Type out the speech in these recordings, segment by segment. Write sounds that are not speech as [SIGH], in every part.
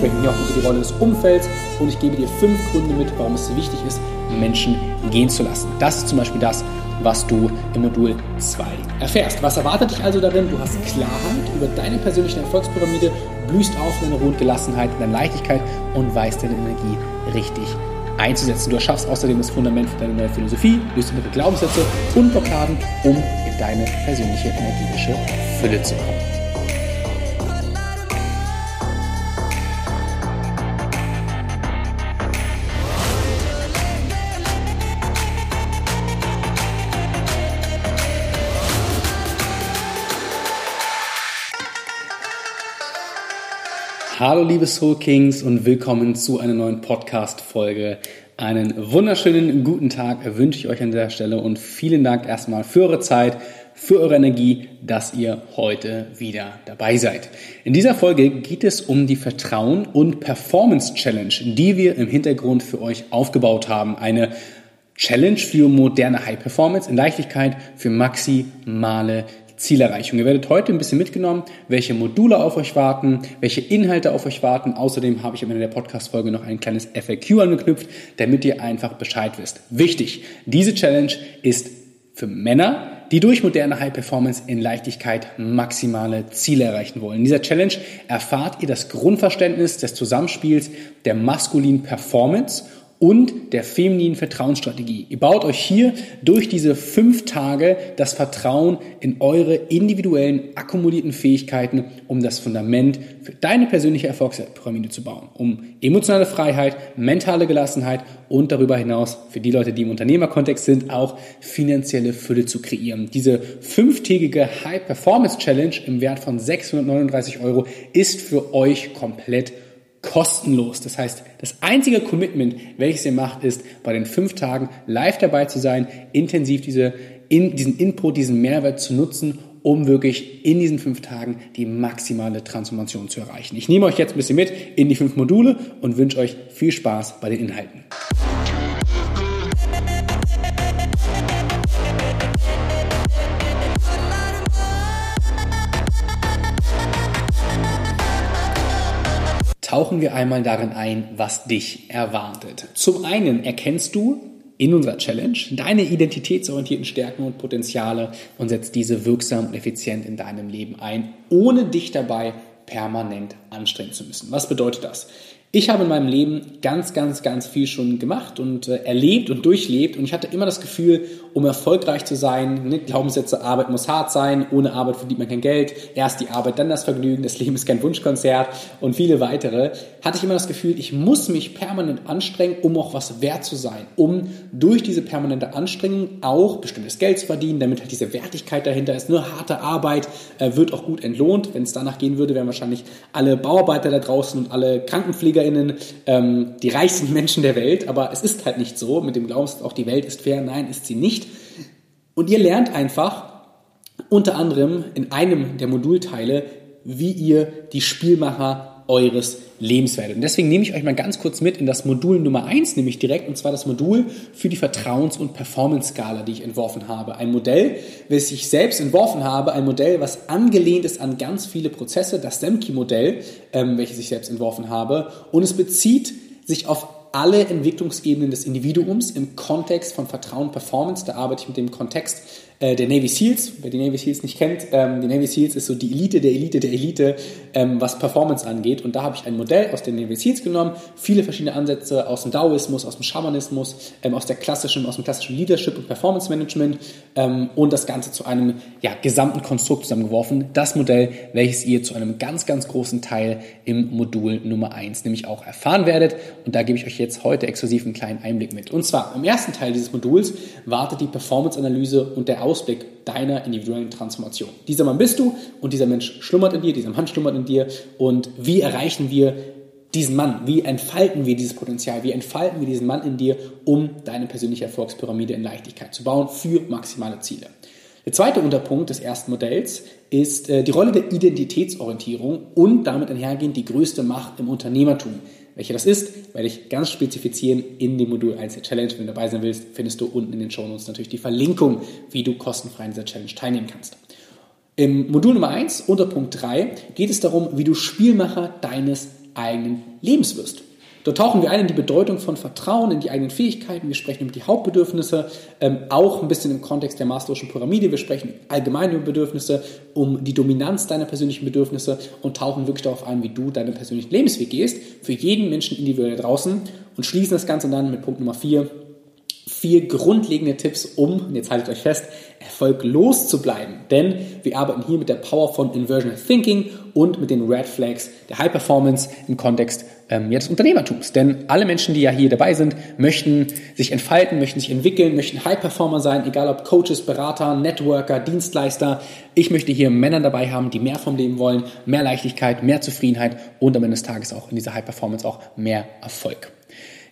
sprechen hier auch über die Rolle des Umfelds und ich gebe dir fünf Gründe mit, warum es wichtig ist, Menschen gehen zu lassen. Das ist zum Beispiel das, was du im Modul 2 erfährst. Was erwartet dich also darin? Du hast Klarheit über deine persönliche Erfolgspyramide, blühst auf in deiner Ruhe und Gelassenheit, in deiner Leichtigkeit und weißt deine Energie richtig einzusetzen. Du erschaffst außerdem das Fundament für deine neue Philosophie, löst innere Glaubenssätze und Blockaden, um in deine persönliche energetische Fülle zu kommen. Hallo liebe Soul Kings und willkommen zu einer neuen Podcast-Folge. Einen wunderschönen guten Tag wünsche ich euch an dieser Stelle und vielen Dank erstmal für eure Zeit, für eure Energie, dass ihr heute wieder dabei seid. In dieser Folge geht es um die Vertrauen und Performance Challenge, die wir im Hintergrund für euch aufgebaut haben. Eine Challenge für moderne High Performance in Leichtigkeit für maximale Zielerreichung. Ihr werdet heute ein bisschen mitgenommen, welche Module auf euch warten, welche Inhalte auf euch warten. Außerdem habe ich am Ende der Podcast-Folge noch ein kleines FAQ angeknüpft, damit ihr einfach Bescheid wisst. Wichtig, diese Challenge ist für Männer, die durch moderne High Performance in Leichtigkeit maximale Ziele erreichen wollen. In dieser Challenge erfahrt ihr das Grundverständnis des Zusammenspiels der maskulinen Performance und der femininen Vertrauensstrategie. Ihr baut euch hier durch diese fünf Tage das Vertrauen in eure individuellen akkumulierten Fähigkeiten, um das Fundament für deine persönliche Erfolgspyramide zu bauen, um emotionale Freiheit, mentale Gelassenheit und darüber hinaus für die Leute, die im Unternehmerkontext sind, auch finanzielle Fülle zu kreieren. Diese fünftägige High Performance Challenge im Wert von 639 Euro ist für euch komplett kostenlos. Das heißt, das einzige Commitment, welches ihr macht, ist, bei den fünf Tagen live dabei zu sein, intensiv diese, in, diesen Input, diesen Mehrwert zu nutzen, um wirklich in diesen fünf Tagen die maximale Transformation zu erreichen. Ich nehme euch jetzt ein bisschen mit in die fünf Module und wünsche euch viel Spaß bei den Inhalten. Tauchen wir einmal darin ein, was dich erwartet. Zum einen erkennst du in unserer Challenge deine identitätsorientierten Stärken und Potenziale und setzt diese wirksam und effizient in deinem Leben ein, ohne dich dabei permanent anstrengen zu müssen. Was bedeutet das? Ich habe in meinem Leben ganz, ganz, ganz viel schon gemacht und äh, erlebt und durchlebt und ich hatte immer das Gefühl, um erfolgreich zu sein, ne, Glaubenssätze, Arbeit muss hart sein, ohne Arbeit verdient man kein Geld, erst die Arbeit, dann das Vergnügen, das Leben ist kein Wunschkonzert und viele weitere, hatte ich immer das Gefühl, ich muss mich permanent anstrengen, um auch was wert zu sein, um durch diese permanente Anstrengung auch bestimmtes Geld zu verdienen, damit halt diese Wertigkeit dahinter ist. Nur harte Arbeit äh, wird auch gut entlohnt. Wenn es danach gehen würde, wären wahrscheinlich alle Bauarbeiter da draußen und alle Krankenpfleger PolitikerInnen ähm, die reichsten [LAUGHS] Menschen der Welt, aber es ist halt nicht so. Mit dem Glaubenssatz, auch die Welt ist fair. Nein, ist sie nicht. Und ihr lernt einfach unter anderem in einem der Modulteile, wie ihr die Spielmacher eures Lebens werdet. Und deswegen nehme ich euch mal ganz kurz mit in das Modul Nummer eins, nämlich direkt, und zwar das Modul für die Vertrauens- und Performance-Skala, die ich entworfen habe. Ein Modell, welches ich selbst entworfen habe, ein Modell, was angelehnt ist an ganz viele Prozesse, das Semki-Modell, ähm, welches ich selbst entworfen habe. Und es bezieht sich auf alle Entwicklungsebenen des Individuums im Kontext von Vertrauen Performance. Da arbeite ich mit dem Kontext äh, der Navy SEALs. Wer die Navy SEALs nicht kennt, ähm, die Navy SEALs ist so die Elite der Elite der Elite, ähm, was Performance angeht. Und da habe ich ein Modell aus den Navy SEALs genommen, viele verschiedene Ansätze aus dem Daoismus, aus dem Schamanismus, ähm, aus der klassischen, aus dem klassischen Leadership und Performance Management ähm, und das Ganze zu einem ja, gesamten Konstrukt zusammengeworfen. Das Modell, welches ihr zu einem ganz, ganz großen Teil im Modul Nummer eins nämlich auch erfahren werdet. Und da gebe ich euch jetzt heute exklusiv einen kleinen Einblick mit. Und zwar im ersten Teil dieses Moduls wartet die Performance-Analyse und der Ausblick deiner individuellen Transformation. Dieser Mann bist du und dieser Mensch schlummert in dir, dieser Mann schlummert in dir. Und wie erreichen wir diesen Mann? Wie entfalten wir dieses Potenzial? Wie entfalten wir diesen Mann in dir, um deine persönliche Erfolgspyramide in Leichtigkeit zu bauen für maximale Ziele? Der zweite Unterpunkt des ersten Modells ist äh, die Rolle der Identitätsorientierung und damit einhergehend die größte Macht im Unternehmertum. Welche das ist, werde ich ganz spezifizieren in dem Modul 1 der Challenge. Wenn du dabei sein willst, findest du unten in den Show Notes natürlich die Verlinkung, wie du kostenfrei in dieser Challenge teilnehmen kannst. Im Modul Nummer 1 unter Punkt 3 geht es darum, wie du Spielmacher deines eigenen Lebens wirst. Dort tauchen wir ein in die Bedeutung von Vertrauen, in die eigenen Fähigkeiten. Wir sprechen über die Hauptbedürfnisse, ähm, auch ein bisschen im Kontext der Maslow'schen Pyramide. Wir sprechen allgemein über Bedürfnisse, um die Dominanz deiner persönlichen Bedürfnisse und tauchen wirklich darauf ein, wie du deinen persönlichen Lebensweg gehst, für jeden Menschen individuell draußen und schließen das Ganze dann mit Punkt Nummer 4, vier grundlegende Tipps, um, jetzt haltet euch fest, erfolglos zu bleiben. Denn wir arbeiten hier mit der Power von Inversional Thinking und mit den Red Flags der High Performance im Kontext ähm, ja, des Unternehmertums. Denn alle Menschen, die ja hier dabei sind, möchten sich entfalten, möchten sich entwickeln, möchten High Performer sein, egal ob Coaches, Berater, Networker, Dienstleister. Ich möchte hier Männer dabei haben, die mehr vom Leben wollen, mehr Leichtigkeit, mehr Zufriedenheit und am Ende des Tages auch in dieser High Performance auch mehr Erfolg.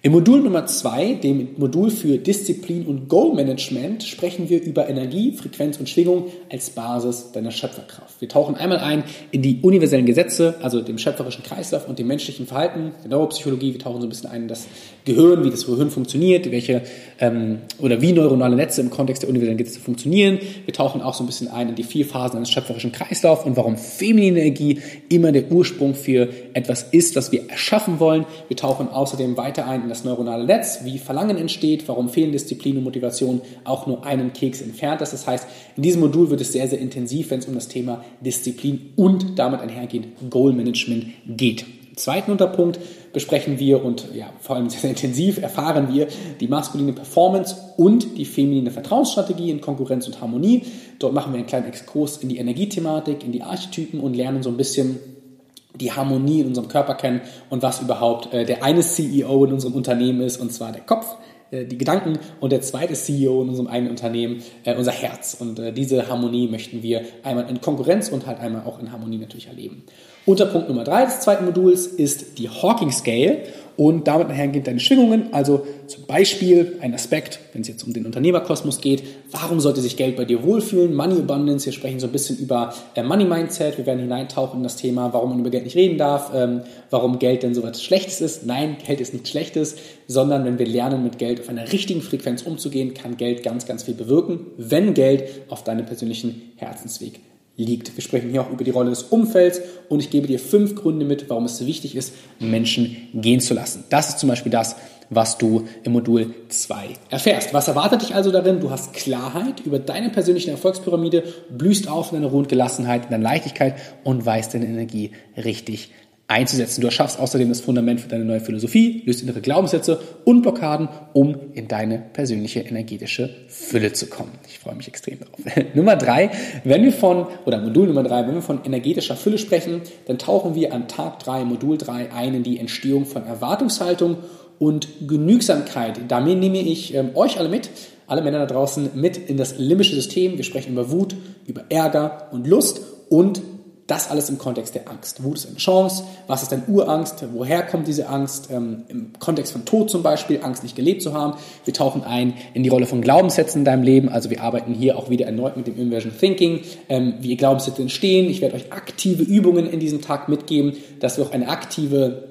Im Modul Nummer zwei, dem Modul für Disziplin und Goal Management, sprechen wir über Energie, Frequenz und Schwingung als Basis deiner Schöpferkraft. Wir tauchen einmal ein in die universellen Gesetze, also dem schöpferischen Kreislauf und dem menschlichen Verhalten, der Neuropsychologie. Wir tauchen so ein bisschen ein in das Gehirn, wie das Gehirn funktioniert, welche ähm, oder wie neuronale Netze im Kontext der universellen Gesetze funktionieren. Wir tauchen auch so ein bisschen ein in die vier Phasen eines schöpferischen Kreislaufs und warum feminine Energie immer der Ursprung für etwas ist, was wir erschaffen wollen. Wir tauchen außerdem weiter ein in das neuronale Netz, wie Verlangen entsteht, warum Fehlendisziplin und Motivation auch nur einen Keks entfernt ist. Das heißt, in diesem Modul wird es sehr, sehr intensiv, wenn es um das Thema Disziplin und damit einhergehend Goal Management geht. Im zweiten Unterpunkt besprechen wir und ja, vor allem sehr, sehr intensiv erfahren wir die maskuline Performance und die feminine Vertrauensstrategie in Konkurrenz und Harmonie. Dort machen wir einen kleinen Exkurs in die Energiethematik, in die Archetypen und lernen so ein bisschen die Harmonie in unserem Körper kennen und was überhaupt äh, der eine CEO in unserem Unternehmen ist, und zwar der Kopf äh, die Gedanken und der zweite CEO in unserem eigenen Unternehmen, äh, unser Herz. Und äh, diese Harmonie möchten wir einmal in Konkurrenz und halt einmal auch in Harmonie natürlich erleben. Unterpunkt Nummer drei des zweiten Moduls ist die Hawking Scale und damit einhergehend deine Schwingungen. Also zum Beispiel ein Aspekt, wenn es jetzt um den Unternehmerkosmos geht, warum sollte sich Geld bei dir wohlfühlen? Money Abundance, wir sprechen so ein bisschen über äh, Money Mindset, wir werden hineintauchen in das Thema, warum man über Geld nicht reden darf, ähm, warum Geld denn so etwas Schlechtes ist. Nein, Geld ist nichts Schlechtes, sondern wenn wir lernen, mit Geld auf einer richtigen Frequenz umzugehen, kann Geld ganz, ganz viel bewirken, wenn Geld auf deinem persönlichen Herzensweg liegt. Wir sprechen hier auch über die Rolle des Umfelds und ich gebe dir fünf Gründe mit, warum es wichtig ist, Menschen gehen zu lassen. Das ist zum Beispiel das, was du im Modul 2 erfährst. Was erwartet dich also darin? Du hast Klarheit über deine persönliche Erfolgspyramide, blühst auf in deiner Ruhe und Gelassenheit, in deiner Leichtigkeit und weißt deine Energie richtig einzusetzen. Du erschaffst außerdem das Fundament für deine neue Philosophie, löst innere Glaubenssätze und Blockaden, um in deine persönliche energetische Fülle zu kommen. Ich freue mich extrem darauf. [LAUGHS] Nummer drei, wenn wir von, oder Modul Nummer drei, wenn wir von energetischer Fülle sprechen, dann tauchen wir an Tag drei, Modul drei ein in die Entstehung von Erwartungshaltung und Genügsamkeit. Damit nehme ich ähm, euch alle mit, alle Männer da draußen mit in das limbische System. Wir sprechen über Wut, über Ärger und Lust und das alles im Kontext der Angst. Wut ist eine Chance. Was ist denn Urangst? Woher kommt diese Angst? Ähm, Im Kontext von Tod zum Beispiel, Angst nicht gelebt zu haben. Wir tauchen ein in die Rolle von Glaubenssätzen in deinem Leben. Also wir arbeiten hier auch wieder erneut mit dem Inversion Thinking, ähm, wie Glaubenssätze entstehen. Ich werde euch aktive Übungen in diesem Tag mitgeben, dass wir auch eine aktive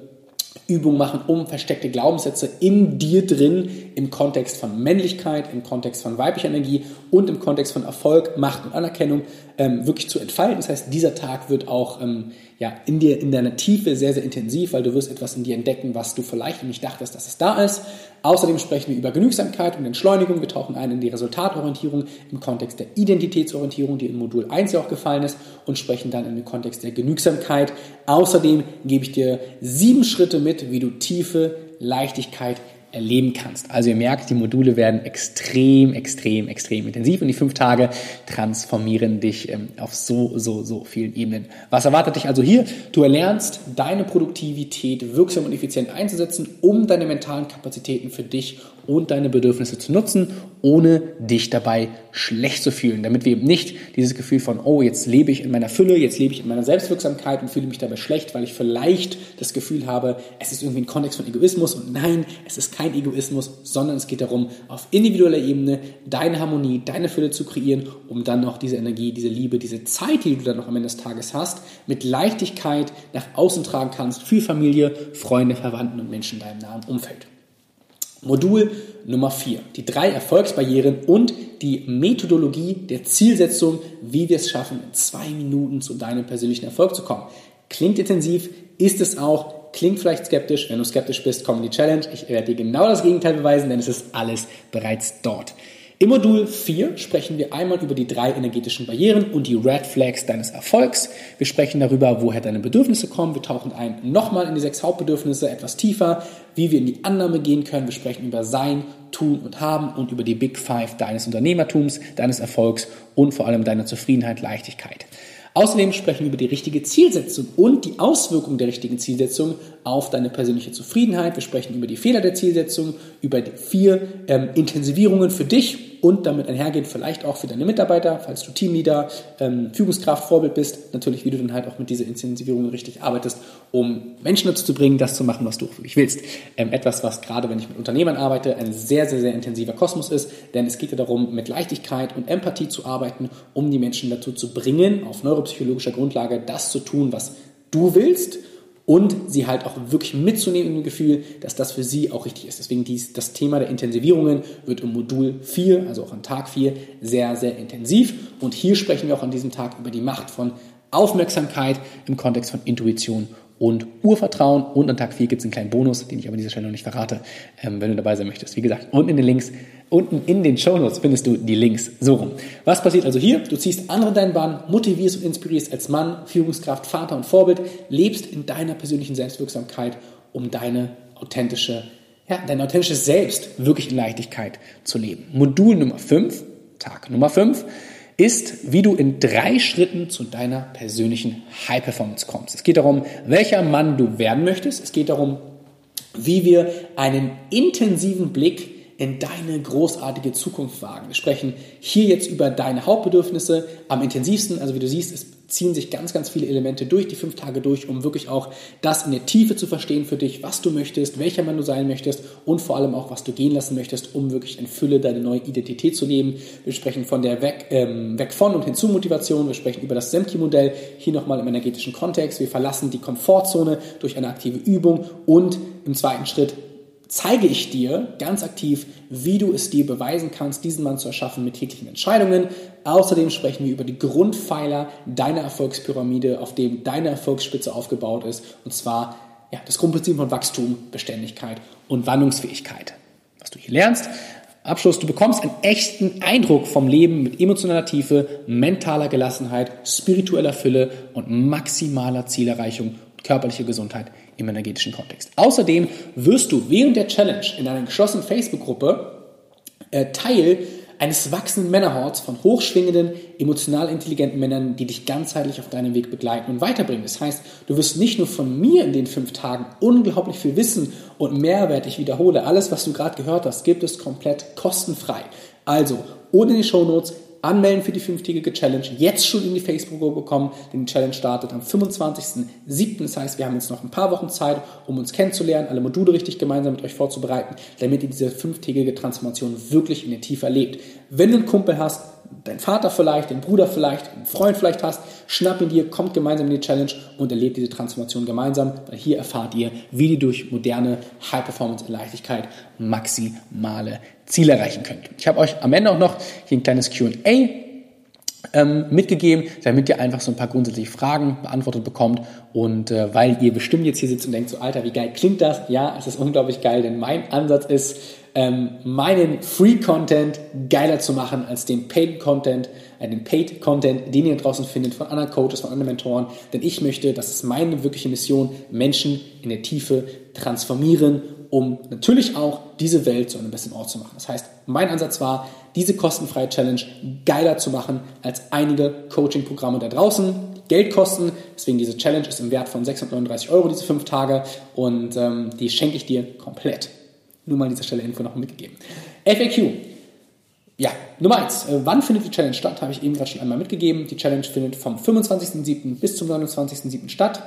Übung machen, um versteckte Glaubenssätze in dir drin im Kontext von Männlichkeit, im Kontext von weiblicher Energie und im Kontext von Erfolg, Macht und Anerkennung ähm, wirklich zu entfalten. Das heißt, dieser Tag wird auch ähm, ja, in dir, in deiner Tiefe sehr, sehr intensiv, weil du wirst etwas in dir entdecken, was du vielleicht nicht dachtest, dass es da ist. Außerdem sprechen wir über Genügsamkeit und Entschleunigung. Wir tauchen ein in die Resultatorientierung im Kontext der Identitätsorientierung, die in Modul 1 ja auch gefallen ist, und sprechen dann in den Kontext der Genügsamkeit. Außerdem gebe ich dir sieben Schritte mit, wie du tiefe Leichtigkeit erleben kannst. Also ihr merkt, die Module werden extrem, extrem, extrem intensiv und die fünf Tage transformieren dich ähm, auf so, so, so vielen Ebenen. Was erwartet dich also hier? Du erlernst deine Produktivität wirksam und effizient einzusetzen, um deine mentalen Kapazitäten für dich und deine Bedürfnisse zu nutzen, ohne dich dabei schlecht zu fühlen, damit wir eben nicht dieses Gefühl von, oh, jetzt lebe ich in meiner Fülle, jetzt lebe ich in meiner Selbstwirksamkeit und fühle mich dabei schlecht, weil ich vielleicht das Gefühl habe, es ist irgendwie ein Kontext von Egoismus und nein, es ist kein Egoismus, sondern es geht darum, auf individueller Ebene deine Harmonie, deine Fülle zu kreieren, um dann noch diese Energie, diese Liebe, diese Zeit, die du dann noch am Ende des Tages hast, mit Leichtigkeit nach außen tragen kannst für Familie, Freunde, Verwandten und Menschen in deinem nahen Umfeld. Modul Nummer 4. Die drei Erfolgsbarrieren und die Methodologie der Zielsetzung, wie wir es schaffen, in zwei Minuten zu deinem persönlichen Erfolg zu kommen. Klingt intensiv, ist es auch, klingt vielleicht skeptisch. Wenn du skeptisch bist, komm in die Challenge. Ich werde dir genau das Gegenteil beweisen, denn es ist alles bereits dort. Im Modul 4 sprechen wir einmal über die drei energetischen Barrieren und die Red Flags deines Erfolgs. Wir sprechen darüber, woher deine Bedürfnisse kommen. Wir tauchen ein nochmal in die sechs Hauptbedürfnisse etwas tiefer, wie wir in die Annahme gehen können. Wir sprechen über Sein, Tun und Haben und über die Big Five deines Unternehmertums, deines Erfolgs und vor allem deiner Zufriedenheit, Leichtigkeit. Außerdem sprechen wir über die richtige Zielsetzung und die Auswirkungen der richtigen Zielsetzung auf deine persönliche Zufriedenheit. Wir sprechen über die Fehler der Zielsetzung, über die vier ähm, Intensivierungen für dich und damit einhergehend vielleicht auch für deine Mitarbeiter, falls du Teamleader, ähm, Führungskraft, Vorbild bist, natürlich, wie du dann halt auch mit dieser Intensivierung richtig arbeitest, um Menschen dazu zu bringen, das zu machen, was du wirklich willst. Ähm, etwas, was gerade, wenn ich mit Unternehmern arbeite, ein sehr, sehr, sehr intensiver Kosmos ist, denn es geht ja darum, mit Leichtigkeit und Empathie zu arbeiten, um die Menschen dazu zu bringen, auf neuropsychologischer Grundlage das zu tun, was du willst und sie halt auch wirklich mitzunehmen im Gefühl, dass das für sie auch richtig ist. Deswegen dies, das Thema der Intensivierungen wird im Modul 4, also auch an Tag 4, sehr, sehr intensiv. Und hier sprechen wir auch an diesem Tag über die Macht von Aufmerksamkeit im Kontext von Intuition und Urvertrauen. Und an Tag 4 gibt es einen kleinen Bonus, den ich aber an dieser Stelle noch nicht verrate, ähm, wenn du dabei sein möchtest. Wie gesagt, unten in den Links Unten in den Shownotes findest du die Links. So rum. Was passiert also hier? Du ziehst andere deinen Bahn, motivierst und inspirierst als Mann, Führungskraft, Vater und Vorbild, lebst in deiner persönlichen Selbstwirksamkeit, um deine authentische, ja, dein authentisches Selbst wirklich in Leichtigkeit zu leben. Modul Nummer 5, Tag Nummer 5, ist, wie du in drei Schritten zu deiner persönlichen High Performance kommst. Es geht darum, welcher Mann du werden möchtest. Es geht darum, wie wir einen intensiven Blick in deine großartige Zukunft wagen. Wir sprechen hier jetzt über deine Hauptbedürfnisse am intensivsten. Also wie du siehst, es ziehen sich ganz, ganz viele Elemente durch, die fünf Tage durch, um wirklich auch das in der Tiefe zu verstehen für dich, was du möchtest, welcher Mann du sein möchtest und vor allem auch, was du gehen lassen möchtest, um wirklich in Fülle deine neue Identität zu leben. Wir sprechen von der Weg, ähm, Weg von und hinzu Motivation. Wir sprechen über das Semki-Modell, hier nochmal im energetischen Kontext. Wir verlassen die Komfortzone durch eine aktive Übung und im zweiten Schritt zeige ich dir ganz aktiv, wie du es dir beweisen kannst, diesen Mann zu erschaffen mit täglichen Entscheidungen. Außerdem sprechen wir über die Grundpfeiler deiner Erfolgspyramide, auf dem deine Erfolgsspitze aufgebaut ist. Und zwar ja, das Grundprinzip von Wachstum, Beständigkeit und Wandlungsfähigkeit. Was du hier lernst, Abschluss, du bekommst einen echten Eindruck vom Leben mit emotionaler Tiefe, mentaler Gelassenheit, spiritueller Fülle und maximaler Zielerreichung und körperlicher Gesundheit im energetischen Kontext. Außerdem wirst du während der Challenge in einer geschlossenen Facebook-Gruppe äh, Teil eines wachsenden Männerhorts von hochschwingenden, emotional intelligenten Männern, die dich ganzheitlich auf deinem Weg begleiten und weiterbringen. Das heißt, du wirst nicht nur von mir in den fünf Tagen unglaublich viel Wissen und Mehrwert, ich wiederhole, alles, was du gerade gehört hast, gibt es komplett kostenfrei. Also, ohne die Shownotes, anmelden für die fünftägige Challenge, jetzt schon in die Facebook-Gruppe kommen, denn die Challenge startet am 25.07. Das heißt, wir haben jetzt noch ein paar Wochen Zeit, um uns kennenzulernen, alle Module richtig gemeinsam mit euch vorzubereiten, damit ihr diese fünftägige Transformation wirklich in der Tiefe erlebt. Wenn du einen Kumpel hast, dein Vater vielleicht, den Bruder vielleicht, einen Freund vielleicht hast, schnapp ihn dir, kommt gemeinsam in die Challenge und erlebt diese Transformation gemeinsam, weil hier erfahrt ihr, wie ihr durch moderne High Performance und Leichtigkeit maximale Ziele erreichen könnt. Ich habe euch am Ende auch noch hier ein kleines Q&A ähm, mitgegeben, damit ihr einfach so ein paar grundsätzliche Fragen beantwortet bekommt. Und äh, weil ihr bestimmt jetzt hier sitzt und denkt so, Alter, wie geil klingt das? Ja, es ist unglaublich geil, denn mein Ansatz ist, ähm, meinen Free-Content geiler zu machen als den Paid-Content, den Paid-Content, den ihr draußen findet von anderen Coaches, von anderen Mentoren. Denn ich möchte, das ist meine wirkliche Mission, Menschen in der Tiefe transformieren, um natürlich auch diese Welt zu einem besseren Ort zu machen. Das heißt, mein Ansatz war, diese kostenfreie Challenge geiler zu machen als einige Coaching-Programme da draußen. Geld kosten, deswegen diese Challenge ist im Wert von 639 Euro, diese fünf Tage, und ähm, die schenke ich dir komplett. Nur mal an dieser Stelle Info noch mitgegeben. FAQ. Ja, Nummer eins. Äh, wann findet die Challenge statt? Habe ich eben gerade schon einmal mitgegeben. Die Challenge findet vom 25.07. bis zum 29.07. statt.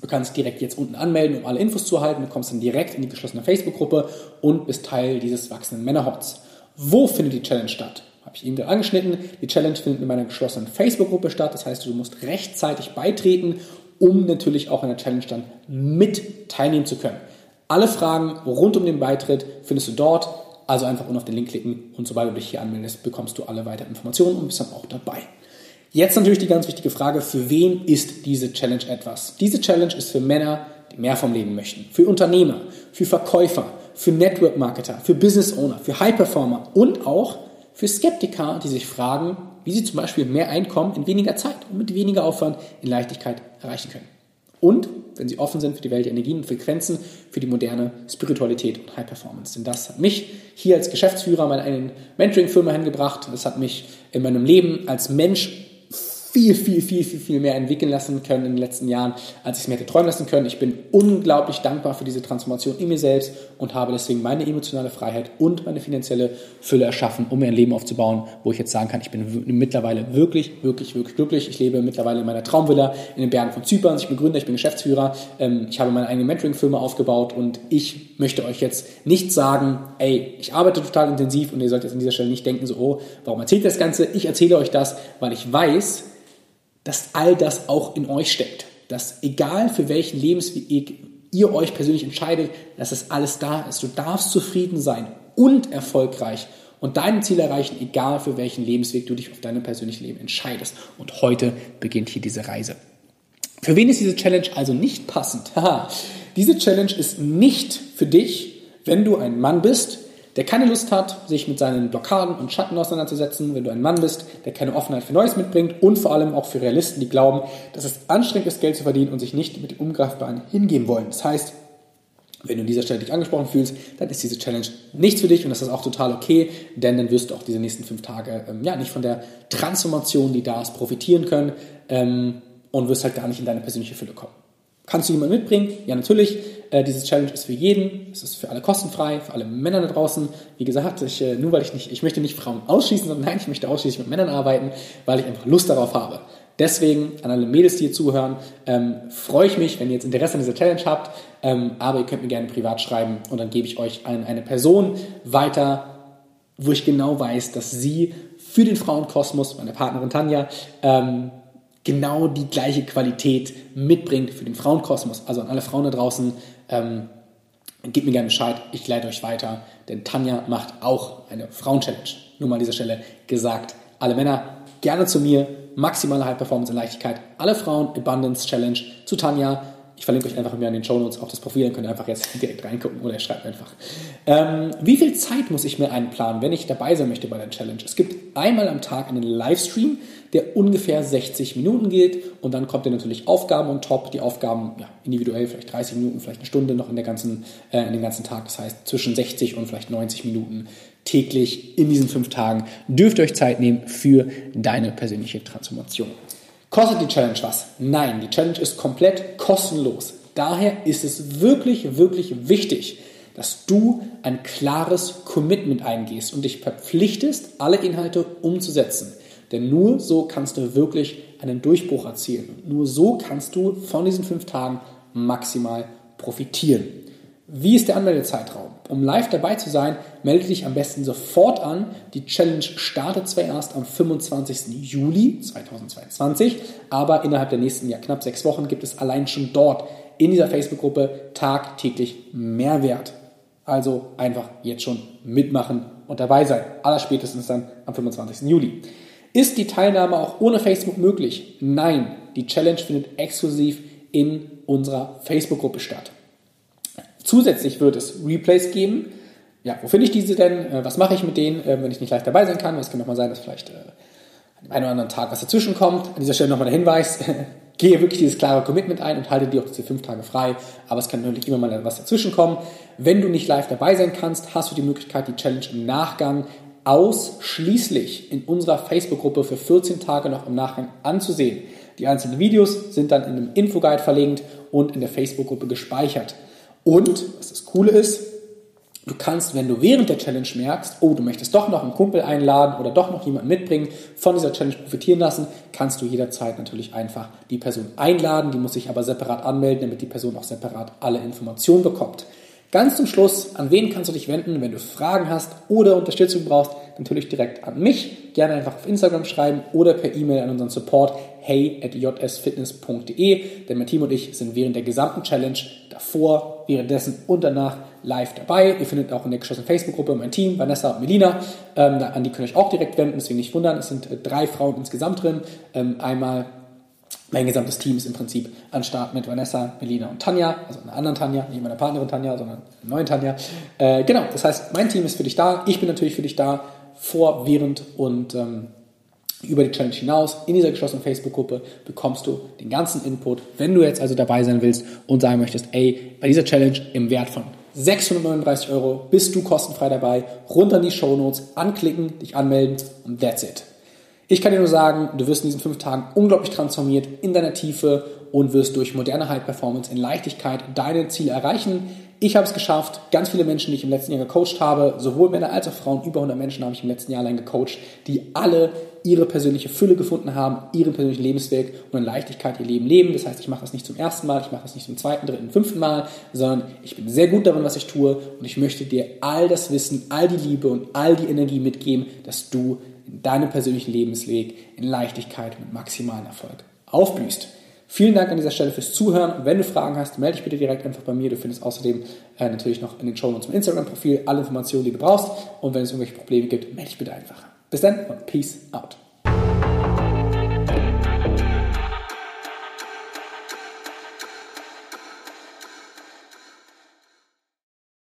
Du kannst direkt jetzt unten anmelden, um alle Infos zu erhalten. Du kommst dann direkt in die geschlossene Facebook-Gruppe und bist Teil dieses wachsenden Männerhorts. Wo findet die Challenge statt? Habe ich eben gerade angeschnitten. Die Challenge findet in meiner geschlossenen Facebook-Gruppe statt. Das heißt, du musst rechtzeitig beitreten, um natürlich auch an der Challenge dann mit teilnehmen zu können. Alle Fragen rund um den Beitritt findest du dort. Also einfach nur auf den Link klicken und sobald du dich hier anmeldest, bekommst du alle weiteren Informationen und bist dann auch dabei. Jetzt natürlich die ganz wichtige Frage, für wen ist diese Challenge etwas? Diese Challenge ist für Männer, die mehr vom Leben möchten, für Unternehmer, für Verkäufer, für Network Marketer, für Business Owner, für High Performer und auch für Skeptiker, die sich fragen, wie sie zum Beispiel mehr Einkommen in weniger Zeit und mit weniger Aufwand in Leichtigkeit erreichen können. Und wenn sie offen sind für die Welt der Energien und Frequenzen, für die moderne Spiritualität und High Performance. Denn das hat mich hier als Geschäftsführer meiner Mentoring-Firma hingebracht. Das hat mich in meinem Leben als Mensch viel, viel, viel, viel, viel mehr entwickeln lassen können in den letzten Jahren, als ich es mir hätte träumen lassen können. Ich bin unglaublich dankbar für diese Transformation in mir selbst und habe deswegen meine emotionale Freiheit und meine finanzielle Fülle erschaffen, um mir ein Leben aufzubauen, wo ich jetzt sagen kann, ich bin mittlerweile wirklich, wirklich, wirklich glücklich. Ich lebe mittlerweile in meiner Traumvilla in den Bergen von Zypern. Ich bin Gründer, ich bin Geschäftsführer. Ähm, ich habe meine eigene Mentoring-Firma aufgebaut und ich möchte euch jetzt nicht sagen, ey, ich arbeite total intensiv und ihr sollt jetzt an dieser Stelle nicht denken, so, oh, warum erzählt ihr das Ganze? Ich erzähle euch das, weil ich weiß, dass all das auch in euch steckt. Dass egal für welchen Lebensweg ihr euch persönlich entscheidet, dass es alles da ist. Du darfst zufrieden sein und erfolgreich und dein Ziel erreichen, egal für welchen Lebensweg du dich auf deinem persönlichen Leben entscheidest. Und heute beginnt hier diese Reise. Für wen ist diese Challenge also nicht passend? [LAUGHS] Diese Challenge ist nicht für dich, wenn du ein Mann bist, der keine Lust hat, sich mit seinen Blockaden und Schatten auseinanderzusetzen, wenn du ein Mann bist, der keine Offenheit für Neues mitbringt und vor allem auch für Realisten, die glauben, dass es anstrengend ist, Geld zu verdienen und sich nicht mit dem Umgreifbaren hingeben wollen. Das heißt, wenn du an dieser Stelle dich angesprochen fühlst, dann ist diese Challenge nichts für dich und das ist auch total okay, denn dann wirst du auch diese nächsten fünf Tage ähm, ja nicht von der Transformation, die da ist, profitieren können ähm, und wirst halt gar nicht in deine persönliche Fülle kommen. Kannst du jemanden mitbringen? Ja, natürlich. Äh, dieses Challenge ist für jeden. Es ist für alle kostenfrei, für alle Männer da draußen. Wie gesagt, ich, äh, nur weil ich nicht, ich möchte nicht Frauen ausschließen, sondern nein, ich möchte ausschließlich mit Männern arbeiten, weil ich einfach Lust darauf habe. Deswegen an alle Mädels, die hier zuhören, ähm, freue ich mich, wenn ihr jetzt Interesse an dieser Challenge habt. Ähm, aber ihr könnt mir gerne privat schreiben und dann gebe ich euch an eine Person weiter, wo ich genau weiß, dass sie für den Frauenkosmos, meine Partnerin Tanja, ähm, genau die gleiche Qualität mitbringt für den Frauenkosmos. Also an alle Frauen da draußen, ähm, gebt mir gerne Bescheid, ich leite euch weiter, denn Tanja macht auch eine Frauen-Challenge. Nur mal an dieser Stelle gesagt, alle Männer gerne zu mir, maximale High Performance und Leichtigkeit, alle Frauen Abundance Challenge zu Tanja, ich verlinke euch einfach mir an den Show Notes auch das Profil, dann könnt ihr einfach jetzt [LAUGHS] direkt reingucken oder ihr schreibt einfach. Ähm, wie viel Zeit muss ich mir einplanen, wenn ich dabei sein möchte bei der Challenge? Es gibt einmal am Tag einen Livestream, der ungefähr 60 Minuten geht und dann kommt ihr natürlich Aufgaben on top. Die Aufgaben ja, individuell vielleicht 30 Minuten, vielleicht eine Stunde noch in, der ganzen, äh, in den ganzen Tag. Das heißt zwischen 60 und vielleicht 90 Minuten täglich in diesen fünf Tagen dürft ihr euch Zeit nehmen für deine persönliche Transformation. Kostet die Challenge was? Nein, die Challenge ist komplett kostenlos. Daher ist es wirklich, wirklich wichtig, dass du ein klares Commitment eingehst und dich verpflichtest, alle Inhalte umzusetzen. Denn nur so kannst du wirklich einen Durchbruch erzielen. nur so kannst du von diesen fünf Tagen maximal profitieren. Wie ist der Anmeldezeitraum? Um live dabei zu sein, melde dich am besten sofort an. Die Challenge startet zwar erst am 25. Juli 2022, aber innerhalb der nächsten ja, knapp sechs Wochen gibt es allein schon dort in dieser Facebook-Gruppe tagtäglich Mehrwert. Also einfach jetzt schon mitmachen und dabei sein. Allerspätestens dann am 25. Juli. Ist die Teilnahme auch ohne Facebook möglich? Nein, die Challenge findet exklusiv in unserer Facebook-Gruppe statt. Zusätzlich wird es Replays geben. Ja, wo finde ich diese denn? Äh, was mache ich mit denen, äh, wenn ich nicht live dabei sein kann? Es kann auch mal sein, dass vielleicht äh, an einem oder anderen Tag was dazwischen kommt. An dieser Stelle nochmal der Hinweis. [LAUGHS] Gehe wirklich dieses klare Commitment ein und halte dir auch diese fünf Tage frei. Aber es kann natürlich immer mal was dazwischen kommen. Wenn du nicht live dabei sein kannst, hast du die Möglichkeit, die Challenge im Nachgang ausschließlich in unserer Facebook-Gruppe für 14 Tage noch im Nachgang anzusehen. Die einzelnen Videos sind dann in einem Infoguide verlinkt und in der Facebook-Gruppe gespeichert. Und, was das Coole ist, du kannst, wenn du während der Challenge merkst, oh, du möchtest doch noch einen Kumpel einladen oder doch noch jemanden mitbringen, von dieser Challenge profitieren lassen, kannst du jederzeit natürlich einfach die Person einladen. Die muss sich aber separat anmelden, damit die Person auch separat alle Informationen bekommt. Ganz zum Schluss, an wen kannst du dich wenden, wenn du Fragen hast oder Unterstützung brauchst, natürlich direkt an mich. Gerne einfach auf Instagram schreiben oder per E-Mail an unseren Support hey at jsfitness.de. Denn mein Team und ich sind während der gesamten Challenge davor, währenddessen und danach live dabei. Ihr findet auch in der geschlossenen Facebook-Gruppe mein Team, Vanessa und Melina. Ähm, an die könnt ihr euch auch direkt wenden, deswegen nicht wundern. Es sind äh, drei Frauen insgesamt drin. Ähm, einmal mein gesamtes Team ist im Prinzip an Start mit Vanessa, Melina und Tanja, also einer anderen Tanja, nicht meiner Partnerin Tanja, sondern einer neuen Tanja. Äh, genau, das heißt, mein Team ist für dich da, ich bin natürlich für dich da, vor, während und ähm, über die Challenge hinaus. In dieser geschlossenen Facebook-Gruppe bekommst du den ganzen Input. Wenn du jetzt also dabei sein willst und sagen möchtest, ey, bei dieser Challenge im Wert von 639 Euro bist du kostenfrei dabei, runter in die Show Notes, anklicken, dich anmelden und that's it. Ich kann dir nur sagen, du wirst in diesen fünf Tagen unglaublich transformiert in deiner Tiefe und wirst durch moderne High Performance in Leichtigkeit deine Ziele erreichen. Ich habe es geschafft. Ganz viele Menschen, die ich im letzten Jahr gecoacht habe, sowohl Männer als auch Frauen, über 100 Menschen habe ich im letzten Jahr allein gecoacht, die alle ihre persönliche Fülle gefunden haben, ihren persönlichen Lebensweg und in Leichtigkeit ihr Leben leben. Das heißt, ich mache das nicht zum ersten Mal, ich mache das nicht zum zweiten, dritten, fünften Mal, sondern ich bin sehr gut darin, was ich tue und ich möchte dir all das Wissen, all die Liebe und all die Energie mitgeben, dass du in deinem persönlichen Lebensweg in Leichtigkeit mit maximalen Erfolg aufblühst. Vielen Dank an dieser Stelle fürs Zuhören. Wenn du Fragen hast, melde dich bitte direkt einfach bei mir. Du findest außerdem äh, natürlich noch in den Show Notes mein Instagram-Profil alle Informationen, die du brauchst. Und wenn es irgendwelche Probleme gibt, melde dich bitte einfach. Bis dann und Peace out.